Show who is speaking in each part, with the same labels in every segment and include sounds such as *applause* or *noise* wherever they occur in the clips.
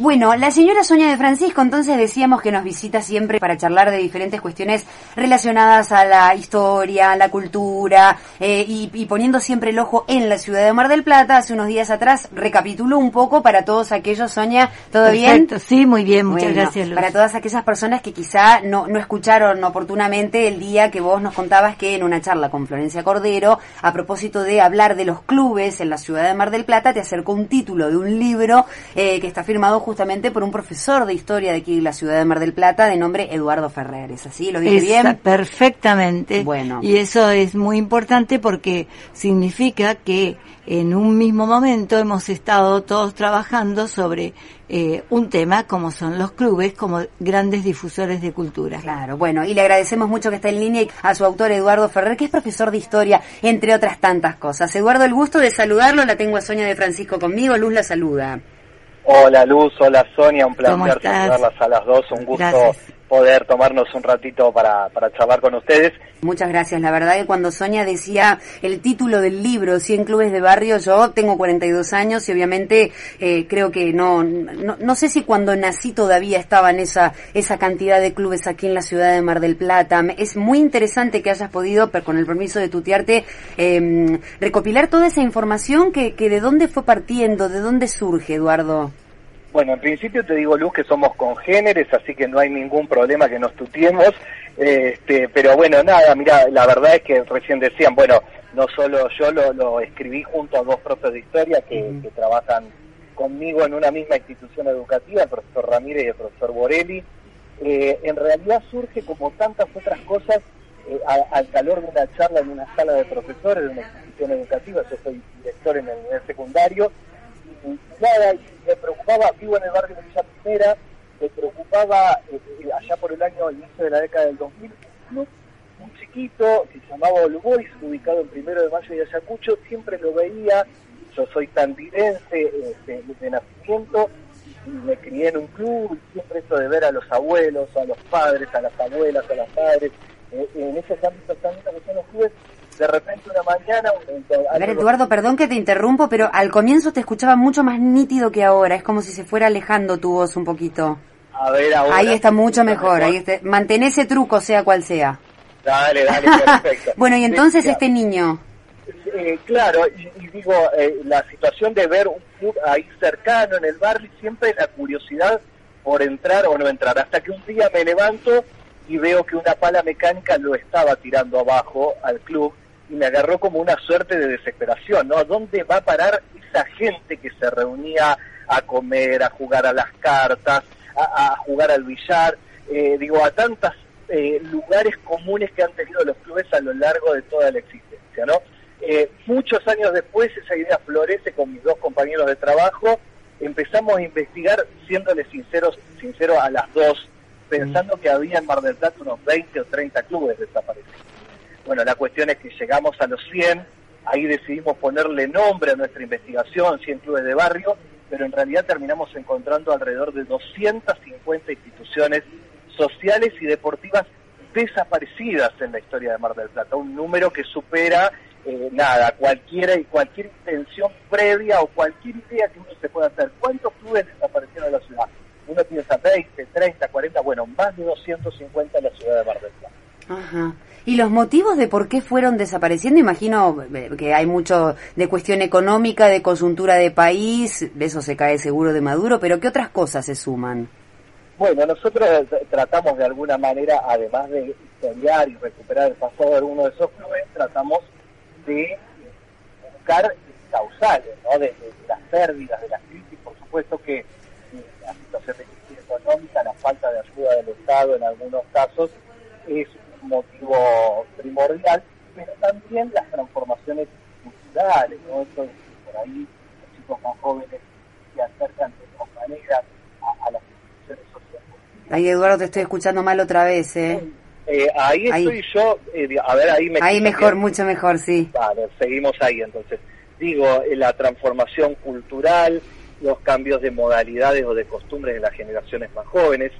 Speaker 1: Bueno, la señora Sonia de Francisco, entonces decíamos que nos visita siempre para charlar de diferentes cuestiones relacionadas a la historia, a la cultura, eh, y, poniendo siempre el ojo en la ciudad de Mar del Plata. Hace unos días atrás recapituló un poco para todos aquellos, Sonia, ¿todo bien?
Speaker 2: Sí, muy bien, muchas gracias.
Speaker 1: Para todas aquellas personas que quizá no, no escucharon oportunamente el día que vos nos contabas que en una charla con Florencia Cordero, a propósito de hablar de los clubes en la ciudad de Mar del Plata, te acercó un título de un libro eh, que está firmado justamente por un profesor de historia de aquí de la ciudad de Mar del Plata de nombre Eduardo Ferrer. ¿Es así? ¿Lo dije bien?
Speaker 2: Perfectamente. Bueno. Y eso es muy importante porque significa que en un mismo momento hemos estado todos trabajando sobre eh, un tema como son los clubes como grandes difusores de cultura.
Speaker 1: Claro, bueno, y le agradecemos mucho que está en línea a su autor Eduardo Ferrer, que es profesor de historia, entre otras tantas cosas. Eduardo, el gusto de saludarlo, la tengo a Sonia de Francisco conmigo, Luz la saluda.
Speaker 3: Hola Luz, hola Sonia, un placer saludarlas a las dos, un gusto poder tomarnos un ratito para, para charlar con ustedes.
Speaker 1: Muchas gracias. La verdad que cuando Sonia decía el título del libro, 100 clubes de barrio, yo tengo 42 años y obviamente eh, creo que no, no, no, sé si cuando nací todavía estaban esa, esa cantidad de clubes aquí en la ciudad de Mar del Plata. Es muy interesante que hayas podido, con el permiso de tutearte, eh, recopilar toda esa información que, que de dónde fue partiendo, de dónde surge, Eduardo.
Speaker 3: Bueno, en principio te digo, Luz, que somos congéneres, así que no hay ningún problema que nos tutiemos. Este, pero bueno, nada, mira, la verdad es que recién decían, bueno, no solo yo lo, escribí junto a dos profes de historia que, trabajan conmigo en una misma institución educativa, el profesor Ramírez y el profesor Borelli. Eh, en realidad surge como tantas otras cosas eh, al calor de una charla en una sala de profesores de una institución educativa. Yo soy director en el nivel secundario y nada, me preocupaba, vivo en el barrio de Villa Primera, me preocupaba eh, eh, allá por el año, inicio de la década del 2000, un un chiquito que se llamaba All Boys, ubicado en primero de mayo de Ayacucho, siempre lo veía, yo soy tandirense este, de nacimiento, y me crié en un club, y siempre eso de ver a los abuelos, a los padres, a las abuelas, a las padres, eh, en esos ámbitos tan que son los clubes, de repente una mañana...
Speaker 1: a ver, Eduardo, perdón que te interrumpo, pero al comienzo te escuchaba mucho más nítido que ahora. Es como si se fuera alejando tu voz un poquito.
Speaker 3: A ver, ahora...
Speaker 1: Ahí está mucho mejor. Ahí está. Mantén ese truco, sea cual sea.
Speaker 3: Dale, dale, *laughs* perfecto.
Speaker 1: bueno, y entonces este niño...
Speaker 3: Eh, claro, y, digo, eh, la situación de ver un club ahí cercano en el barrio, siempre la curiosidad por entrar o no entrar, hasta que un día me levanto y veo que una pala mecánica lo estaba tirando abajo al club y me agarró como una suerte de desesperación, ¿no? ¿Dónde va a parar esa gente que se reunía a comer, a jugar a las cartas, a, jugar al billar? Eh, digo, a tantos eh, lugares comunes que han tenido los clubes a lo largo de toda la existencia, ¿no? Eh, muchos años después esa idea florece con mis dos compañeros de trabajo, empezamos a investigar, siéndole sinceros, sincero a las dos, pensando que había en Mar del Plata unos 20 o 30 clubes desaparecidos. Bueno, la cuestión es que llegamos a los 100, ahí decidimos ponerle nombre a nuestra investigación, 100 clubes de barrio, pero en realidad terminamos encontrando alrededor de 250 instituciones sociales y deportivas desaparecidas en la historia de Mar del Plata, un número que supera eh, nada, cualquiera y cualquier intención previa o cualquier idea que uno se pueda hacer. ¿Cuántos clubes desaparecieron en la ciudad? Uno piensa 20, 30, 40, bueno, más de 250 en la ciudad de Mar del Plata.
Speaker 1: Ajá. ¿Y los motivos de por qué fueron desapareciendo? Imagino eh, que hay mucho de cuestión económica, de coyuntura de país, eso se cae seguro de Maduro, pero ¿qué otras cosas se suman?
Speaker 3: Bueno, nosotros tratamos de alguna manera, además de historiar y recuperar el pasado de alguno de esos clubes, tratamos de buscar causales, ¿no? De, las pérdidas, de las crisis, por supuesto que eh, la situación de crisis económica, la falta de ayuda del Estado en algunos casos, es motivo primordial, pero también las transformaciones culturales, ¿no? Esto por ahí los chicos más jóvenes se acercan de otra manera a, las instituciones sociales.
Speaker 1: Ahí Eduardo te estoy escuchando mal otra vez, ¿eh?
Speaker 3: eh ahí, estoy yo, eh, a ver, ahí me...
Speaker 1: Ahí mejor, mucho mejor, sí.
Speaker 3: Vale, seguimos ahí entonces. Digo, eh, la transformación cultural, los cambios de modalidades o de costumbres de las generaciones más jóvenes,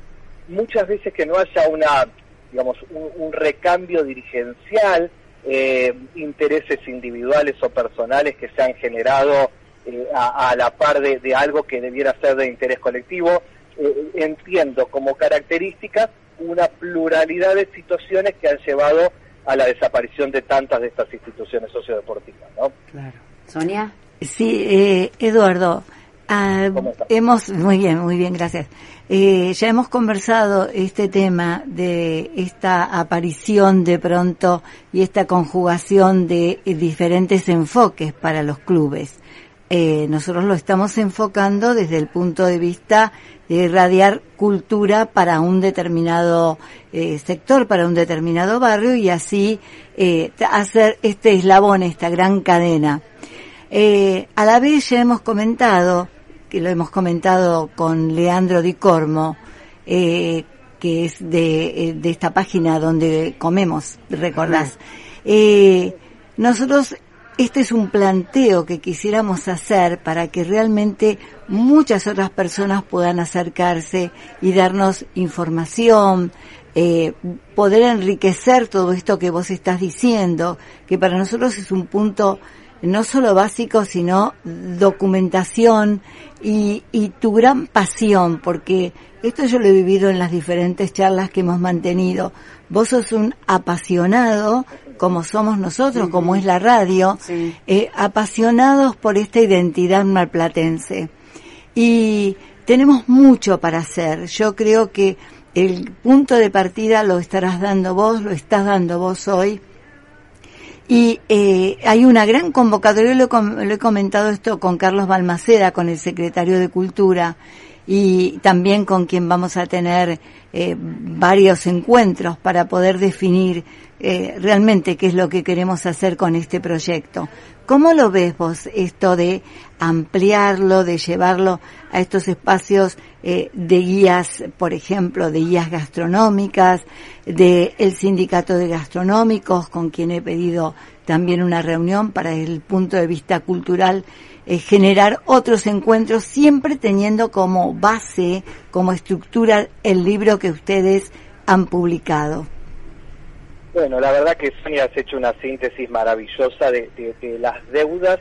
Speaker 3: muchas veces que no haya una digamos, un, recambio dirigencial, eh, intereses individuales o personales que se han generado eh, a, la par de, algo que debiera ser de interés colectivo. Eh, entiendo como característica una pluralidad de situaciones que han llevado a la desaparición de tantas de estas instituciones sociodeportivas, ¿no?
Speaker 1: Claro. Sonia.
Speaker 2: Sí, Eduardo. Ah, hemos, muy bien, muy bien, gracias. Eh, ya hemos conversado este tema de esta aparición de pronto y esta conjugación de diferentes enfoques para los clubes. Eh, nosotros lo estamos enfocando desde el punto de vista de irradiar cultura para un determinado eh, sector, para un determinado barrio y así hacer este eslabón, esta gran cadena. a la vez ya hemos comentado que lo hemos comentado con Leandro Di Cormo, eh, que es de, eh, de, esta página donde comemos, recordás. Eh, nosotros, este es un planteo que quisiéramos hacer para que realmente muchas otras personas puedan acercarse y darnos información, eh, poder enriquecer todo esto que vos estás diciendo, que para nosotros es un punto no solo básico, sino documentación y, y tu gran pasión, porque esto yo lo he vivido en las diferentes charlas que hemos mantenido. Vos sos un apasionado, como somos nosotros, como es la radio, eh, apasionados por esta identidad marplatense. Y tenemos mucho para hacer. Yo creo que el punto de partida lo estarás dando vos, lo estás dando vos hoy y eh, hay una gran convocatoria, lo, he comentado esto con Carlos Balmaceda, con el secretario de Cultura, y también con quien vamos a tener eh, varios encuentros para poder definir eh, realmente qué es lo que queremos hacer con este proyecto. ¿Cómo lo ves vos esto de ampliarlo, de llevarlo a estos espacios eh, de guías, por ejemplo, de guías gastronómicas, de el sindicato de gastronómicos, con quien he pedido también una reunión para el punto de vista cultural, eh, generar otros encuentros, siempre teniendo como base, como estructura, el libro que ustedes han publicado.
Speaker 3: Bueno, la verdad que Sonia has hecho una síntesis maravillosa de, las deudas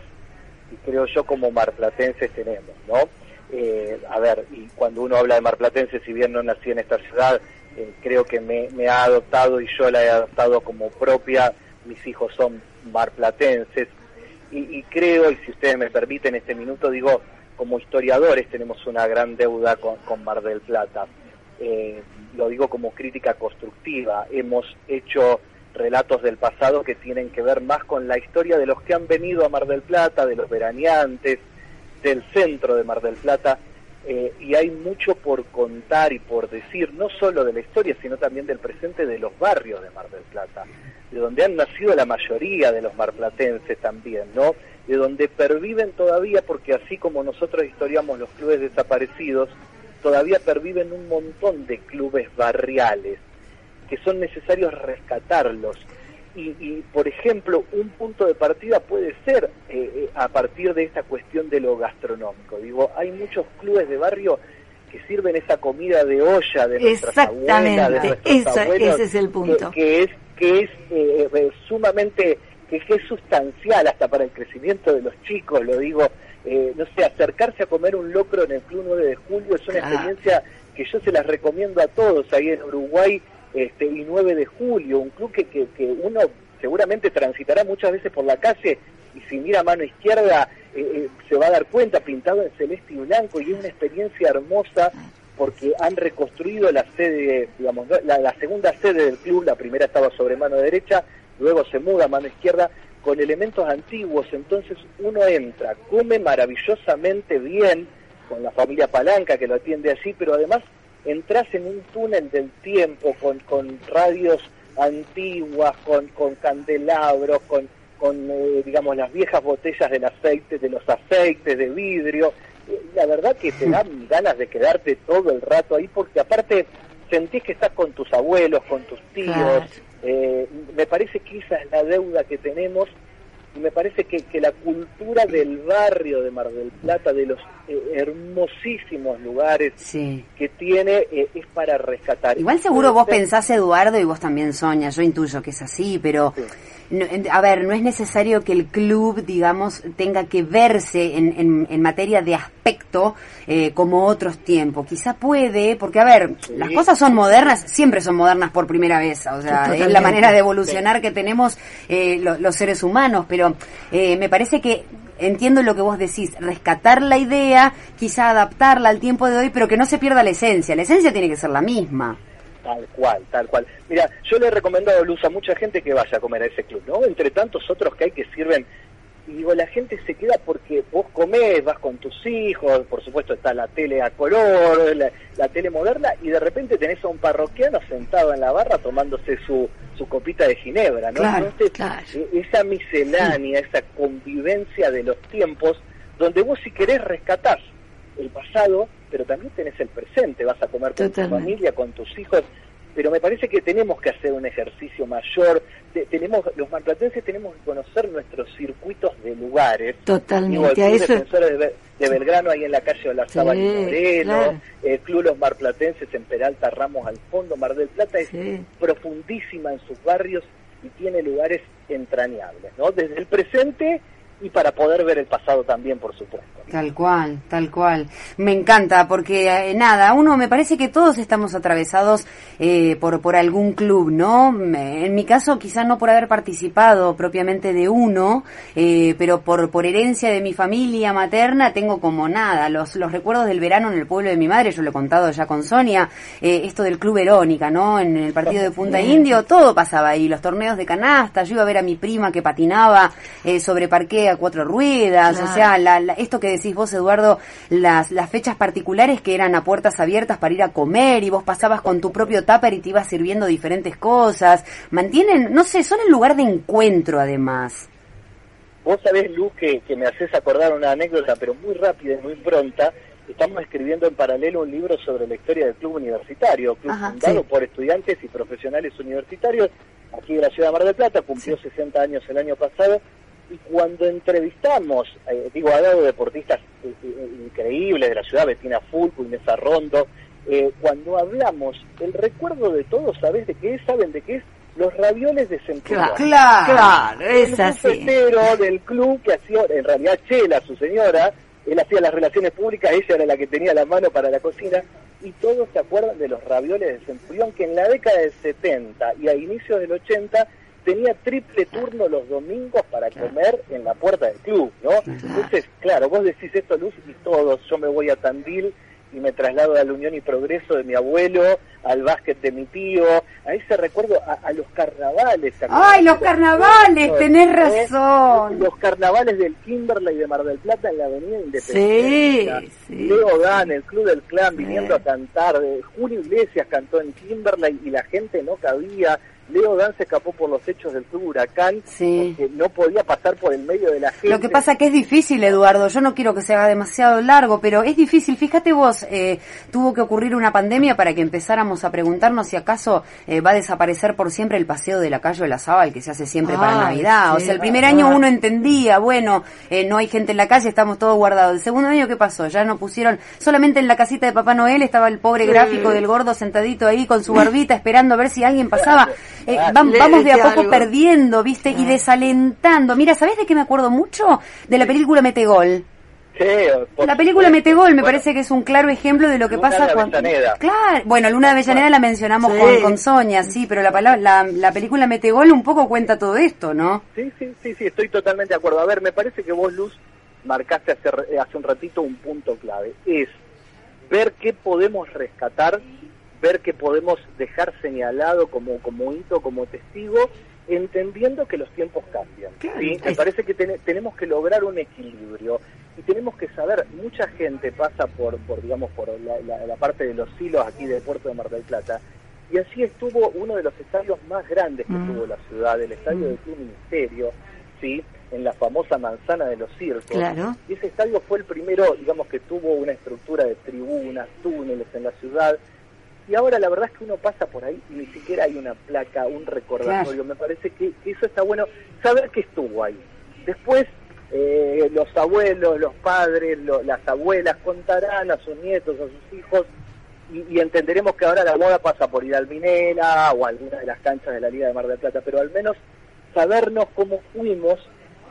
Speaker 3: y creo yo como marplatenses tenemos, ¿no? Eh, a ver, y cuando uno habla de marplatenses, si bien no nací en esta ciudad, eh, creo que me, ha adoptado y yo la he adoptado como propia, mis hijos son marplatenses, y, creo, y si ustedes me permiten este minuto, digo, como historiadores tenemos una gran deuda con, con Mar del Plata. Eh, lo digo como crítica constructiva, hemos hecho relatos del pasado que tienen que ver más con la historia de los que han venido a Mar del Plata, de los veraneantes, del centro de Mar del Plata, eh, y hay mucho por contar y por decir, no solo de la historia, sino también del presente de los barrios de Mar del Plata, de donde han nacido la mayoría de los marplatenses también, ¿no? De donde perviven todavía, porque así como nosotros historiamos los clubes desaparecidos, todavía perviven un montón de clubes barriales que son necesarios rescatarlos. Y, por ejemplo, un punto de partida puede ser eh, eh, a partir de esta cuestión de lo gastronómico. Digo, hay muchos clubes de barrio que sirven esa comida de olla de nuestras abuelas, de nuestros
Speaker 2: ese es el punto.
Speaker 3: Que, es que es eh, sumamente que es sustancial hasta para el crecimiento de los chicos, lo digo eh, no sé, acercarse a comer un locro en el Club 9 de Julio es una experiencia que yo se las recomiendo a todos ahí en Uruguay este, y 9 de Julio, un club que, que, uno seguramente transitará muchas veces por la calle y si mira a mano izquierda eh, eh, se va a dar cuenta, pintado en celeste y blanco y es una experiencia hermosa porque han reconstruido la sede, digamos, la, la segunda sede del club, la primera estaba sobre mano derecha, luego se muda a mano izquierda con elementos antiguos, entonces uno entra, come maravillosamente bien con la familia Palanca que lo atiende allí, pero además entras en un túnel del tiempo con, con radios antiguas, con, con candelabros, con, con eh, digamos, las viejas botellas del aceite, de los aceites de vidrio. La verdad que te *laughs* dan ganas de quedarte todo el rato ahí porque aparte sentís que estás con tus abuelos, con tus tíos, eh, me parece que esa es la deuda que tenemos y me parece que, que la cultura del barrio de Mar del Plata, de los eh, hermosísimos lugares que tiene, eh, es para rescatar.
Speaker 1: Igual seguro vos pensás, Eduardo, y vos también, Soña, yo intuyo que es así, pero a ver, no es necesario que el club, digamos, tenga que verse en, en, materia de aspecto eh, como otros tiempos. Quizá puede, porque a ver, las cosas son modernas, siempre son modernas por primera vez, o sea, es la manera de evolucionar que tenemos eh, los seres humanos, pero eh, me parece que entiendo lo que vos decís, rescatar la idea, quizá adaptarla al tiempo de hoy, pero que no se pierda la esencia. La esencia tiene que ser la misma.
Speaker 3: Tal cual, tal cual. Mira, yo le he recomendado Luz a mucha gente que vaya a comer a ese club, ¿no? Entre tantos otros que hay que sirven. Y digo, la gente se queda porque vos comés, vas con tus hijos, por supuesto está la tele a color, la, tele moderna, y de repente tenés a un parroquiano sentado en la barra tomándose su, su copita de ginebra, ¿no? Entonces, e, esa miscelánea, esa convivencia de los tiempos, donde vos si querés rescatar el pasado, pero también tenés el presente, vas a comer con tu familia, con tus hijos, pero me parece que tenemos que hacer un ejercicio mayor, tenemos los marplatenses tenemos que conocer nuestros circuitos de lugares.
Speaker 2: Totalmente, a eso...
Speaker 3: De, de, Belgrano ahí en la calle sí, y Moreno, el Club Los Marplatenses en Peralta Ramos al fondo, Mar del Plata es profundísima en sus barrios y tiene lugares entrañables, ¿no? Desde el presente y para poder ver el pasado también, por supuesto.
Speaker 1: Tal cual, tal cual. Me encanta porque eh, nada, uno me parece que todos estamos atravesados eh, por, por algún club, ¿no? En mi caso quizás no por haber participado propiamente de uno, eh, pero por, por herencia de mi familia materna tengo como nada, los, los recuerdos del verano en el pueblo de mi madre, yo lo he contado ya con Sonia, esto del club Verónica, ¿no? En el partido de Punta Indio, todo pasaba ahí, los torneos de canasta, yo iba a ver a mi prima que patinaba sobre parque a cuatro ruedas, o sea, esto que decís vos, Eduardo, las, las fechas particulares que eran a puertas abiertas para ir a comer y vos pasabas con tu propio tupper y te ibas sirviendo diferentes cosas, mantienen, no sé, son el lugar de encuentro además.
Speaker 3: Vos sabés, Luz, que, me haces acordar una anécdota, pero muy rápida y muy pronta, estamos escribiendo en paralelo un libro sobre la historia del club universitario, club fundado por estudiantes y profesionales universitarios aquí de la ciudad de Mar del Plata, cumplió 60 años el año pasado y cuando entrevistamos, eh, digo, ha dado deportistas eh, eh, increíbles de la ciudad, Bettina Fulco, Inés Arrondo, cuando hablamos, el recuerdo de todos, ¿sabes de qué es? ¿Saben de qué es? Los ravioles de Centurión.
Speaker 2: Claro, claro, es así.
Speaker 3: del club que hacía, en realidad Chela, su señora, él hacía las relaciones públicas, ella era la que tenía la mano para la cocina, y todos se acuerdan de los ravioles de Centurión que en la década del 70 y a inicios del 80 tenía triple turno los domingos para comer en la puerta del club, ¿no? Entonces, claro, vos decís esto, Luz, y todos, yo me voy a Tandil y me traslado a la Unión y Progreso de mi abuelo, al básquet de mi tío, a ese recuerdo, a, los carnavales.
Speaker 1: ¡Ay, los carnavales! Tenés razón.
Speaker 3: Los carnavales del Kimberley de Mar del Plata en la Avenida Independencia. Sí, sí. Leo Dan, el Club del Clan, viniendo a cantar. Julio Iglesias cantó en Kimberley y la gente no cabía. Leo Dan se escapó por los hechos del club Huracán, sí. porque no podía pasar por el medio de la gente.
Speaker 1: Lo que pasa que es difícil, Eduardo. Yo no quiero que se haga demasiado largo, pero es difícil. Fíjate vos, eh, tuvo que ocurrir una pandemia para que empezáramos a preguntarnos si acaso eh, va a desaparecer por siempre el paseo de la calle de la Sábal que se hace siempre para Navidad. o sea, el primer año uno entendía, bueno, eh, no hay gente en la calle, estamos todos guardados. El segundo año, ¿qué pasó? Ya no pusieron, solamente en la casita de Papá Noel estaba el pobre gráfico del gordo sentadito ahí con su barbita esperando a ver si alguien pasaba. Eh, vamos de a poco perdiendo, ¿viste? Y desalentando. Mira, ¿sabés de qué me acuerdo mucho? De la película Metegol.
Speaker 3: Sí,
Speaker 1: la película Metegol me parece que es un claro ejemplo de lo que pasa con claro bueno Luna de Avellaneda la mencionamos con, con, Sonia sí pero la, la, la película Metegol un poco cuenta todo esto no
Speaker 3: sí sí sí sí estoy totalmente de acuerdo. A ver me parece que vos Luz marcaste hace hace un ratito un punto clave. Es ver qué podemos rescatar ver que podemos dejar señalado como, como hito, como testigo, entendiendo que los tiempos cambian. Me parece que tenemos que lograr un equilibrio y tenemos que saber, mucha gente pasa por, por digamos, por la, parte de los silos aquí del puerto de Mar del Plata, y así estuvo uno de los estadios más grandes que mm. tuvo la ciudad, el estadio mm. de tu ministerio, ¿sí? en la famosa manzana de los circos. Y ese estadio fue el primero, digamos, que tuvo una estructura de tribunas, túneles en la ciudad, y ahora la verdad es que uno pasa por ahí y ni siquiera hay una placa, un recordatorio. Me parece que, eso está bueno, saber que estuvo ahí. Después eh, los abuelos, los padres, las abuelas contarán a sus nietos, a sus hijos, y, entenderemos que ahora la moda pasa por ir al Minera o a alguna de las canchas de la Liga de Mar del Plata, pero al menos sabernos cómo fuimos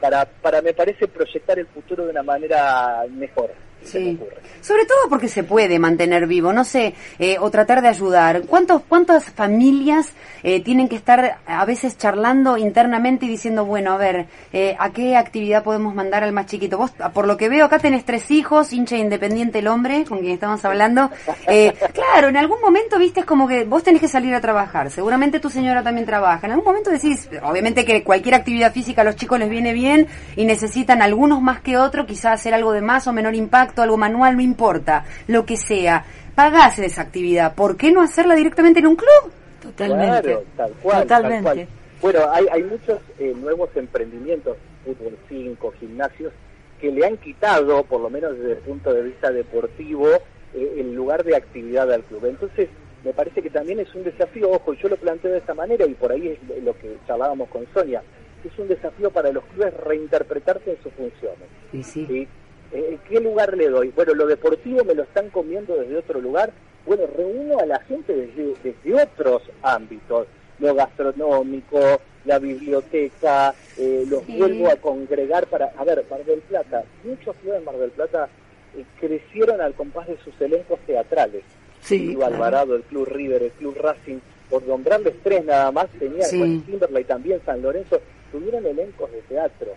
Speaker 3: para, para me parece, proyectar el futuro de una manera mejor.
Speaker 1: Sí. Sobre todo porque se puede mantener vivo, no sé, eh, o tratar de ayudar. ¿Cuántos, ¿Cuántas familias eh, tienen que estar a veces charlando internamente y diciendo, bueno, a ver, eh, ¿a qué actividad podemos mandar al más chiquito? Vos, por lo que veo, acá tenés tres hijos, hincha independiente el hombre, con quien estamos hablando. *laughs* claro, en algún momento, viste, es como que vos tenés que salir a trabajar. Seguramente tu señora también trabaja. En algún momento decís, obviamente que cualquier actividad física a los chicos les viene bien y necesitan algunos más que otros, quizás hacer algo de más o menor impacto algo manual, no importa, lo que sea, pagás esa actividad, ¿por qué no hacerla directamente en un club?
Speaker 3: Totalmente. tal cual. Totalmente. Bueno, hay, hay muchos eh, nuevos emprendimientos, fútbol 5, gimnasios, que le han quitado, por lo menos desde el punto de vista deportivo, eh, el lugar de actividad al club. Entonces, me parece que también es un desafío, ojo, yo lo planteo de esta manera y por ahí es lo que charlábamos con Sonia, es un desafío para los clubes reinterpretarse en sus funciones.
Speaker 1: Sí, sí.
Speaker 3: Eh, ¿Qué lugar le doy? Bueno, lo deportivo me lo están comiendo desde otro lugar. Bueno, reúno a la gente desde, desde otros ámbitos, lo gastronómico, la biblioteca, eh, los vuelvo a congregar para... A ver, Mar del Plata, muchos clubes de Mar del Plata eh, crecieron al compás de sus elencos teatrales.
Speaker 1: Sí,
Speaker 3: el Club Alvarado, el Club River, el Club Racing, por nombrarles tres nada más, tenía sí. Timberlake también, San Lorenzo, tuvieron elencos de teatro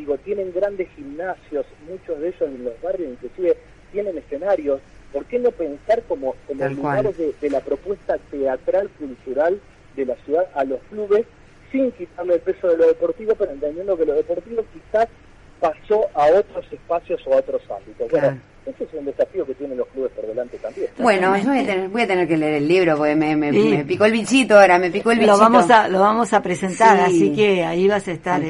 Speaker 3: digo, tienen grandes gimnasios, muchos de ellos en los barrios inclusive tienen escenarios, ¿por qué no pensar como, como lugares de, la propuesta teatral, cultural de la ciudad a los clubes, sin quitarle el peso de lo deportivo, pero entendiendo que lo deportivo quizás pasó a otros espacios o a otros ámbitos. Bueno, ese es un desafío que tienen los clubes por delante también.
Speaker 1: Bueno, voy a, tener, voy a tener que leer el libro porque me, me, picó el bichito ahora, me picó el bichito.
Speaker 2: Lo vamos a, lo vamos a presentar, así que ahí vas a estar.
Speaker 1: Eh.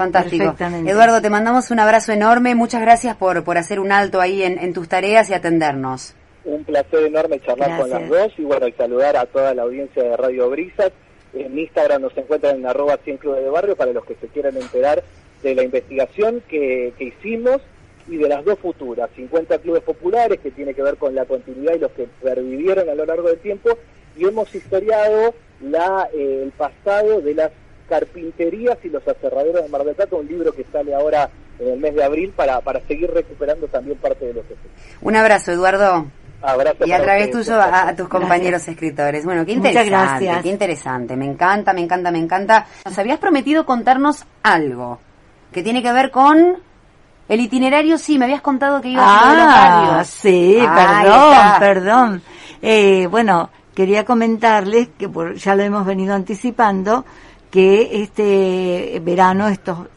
Speaker 1: Fantástico. Eduardo, te mandamos un abrazo enorme. Muchas gracias por, por hacer un alto ahí en, tus tareas y atendernos.
Speaker 3: Un placer enorme charlar con las dos y bueno, y saludar a toda la audiencia de Radio Brisas. En Instagram nos encuentran en arroba 100 clubes de barrio para los que se quieran enterar de la investigación que, que hicimos y de las dos futuras, 50 clubes populares que tiene que ver con la continuidad y los que pervivieron a lo largo del tiempo y hemos historiado la, eh, el pasado de las carpinterías y los aserraderos de Mar del Plata, un libro que sale ahora en el mes de abril para, para seguir recuperando también parte de lo que
Speaker 1: Un abrazo, Eduardo.
Speaker 3: Abrazo
Speaker 1: y a través tuyo a, tus compañeros escritores. Bueno, qué interesante, Muchas gracias. qué interesante. Me encanta, me encanta, me encanta. Nos habías prometido contarnos algo que tiene que ver con el itinerario. Sí, me habías contado que iba
Speaker 2: a ah, sí, perdón, perdón. Eh, bueno, quería comentarles que ya lo hemos venido anticipando que este verano, estos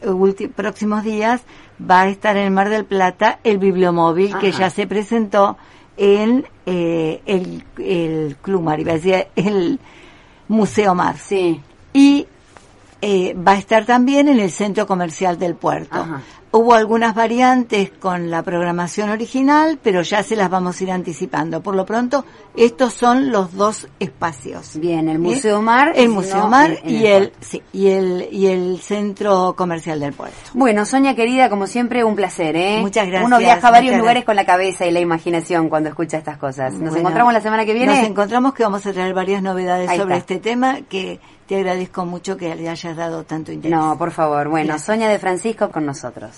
Speaker 2: próximos días, va a estar en el Mar del Plata el bibliomóvil que ya se presentó en eh, el, el Club Mar, iba a decir el Museo Mar.
Speaker 1: Sí.
Speaker 2: Eh, va a estar también en el Centro Comercial del Puerto. Hubo algunas variantes con la programación original, pero ya se las vamos a ir anticipando. Por lo pronto, estos son los dos espacios.
Speaker 1: Bien, el Museo Mar,
Speaker 2: el Museo Mar y el, sí, y el y el Centro Comercial del Puerto.
Speaker 1: Bueno, Sonia querida, como siempre un placer, ¿eh?
Speaker 2: Muchas gracias.
Speaker 1: Uno viaja a varios lugares con la cabeza y la imaginación cuando escucha estas cosas. Nos encontramos la semana que viene.
Speaker 2: Nos encontramos que vamos a traer varias novedades sobre este tema que te agradezco mucho que le hayas dado tanto interés.
Speaker 1: No, por favor. Bueno, Sonia de Francisco con nosotros.